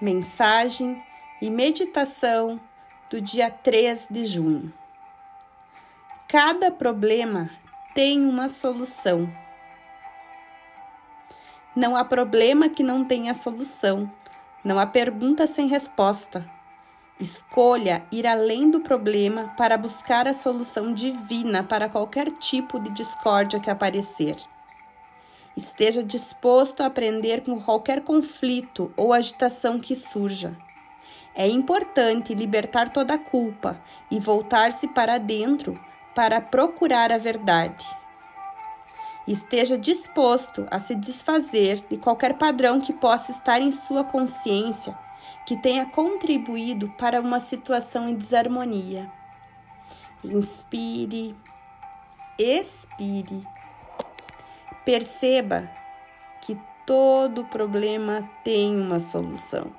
Mensagem e meditação do dia 3 de junho. Cada problema tem uma solução. Não há problema que não tenha solução. Não há pergunta sem resposta. Escolha ir além do problema para buscar a solução divina para qualquer tipo de discórdia que aparecer. Esteja disposto a aprender com qualquer conflito ou agitação que surja. É importante libertar toda a culpa e voltar-se para dentro para procurar a verdade. Esteja disposto a se desfazer de qualquer padrão que possa estar em sua consciência que tenha contribuído para uma situação em desarmonia. Inspire, expire Perceba que todo problema tem uma solução.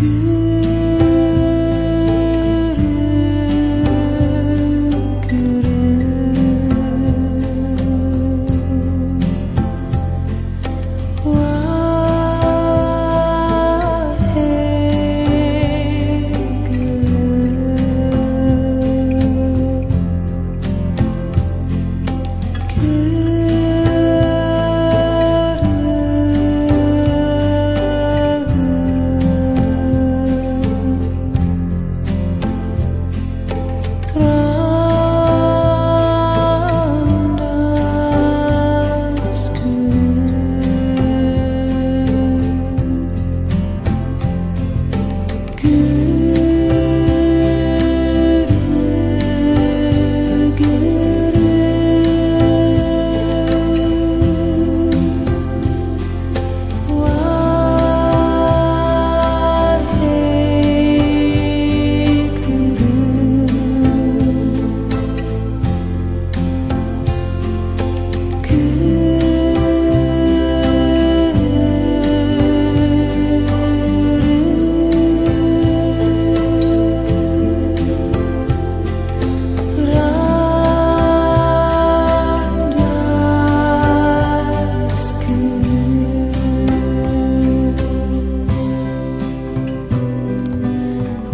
you. could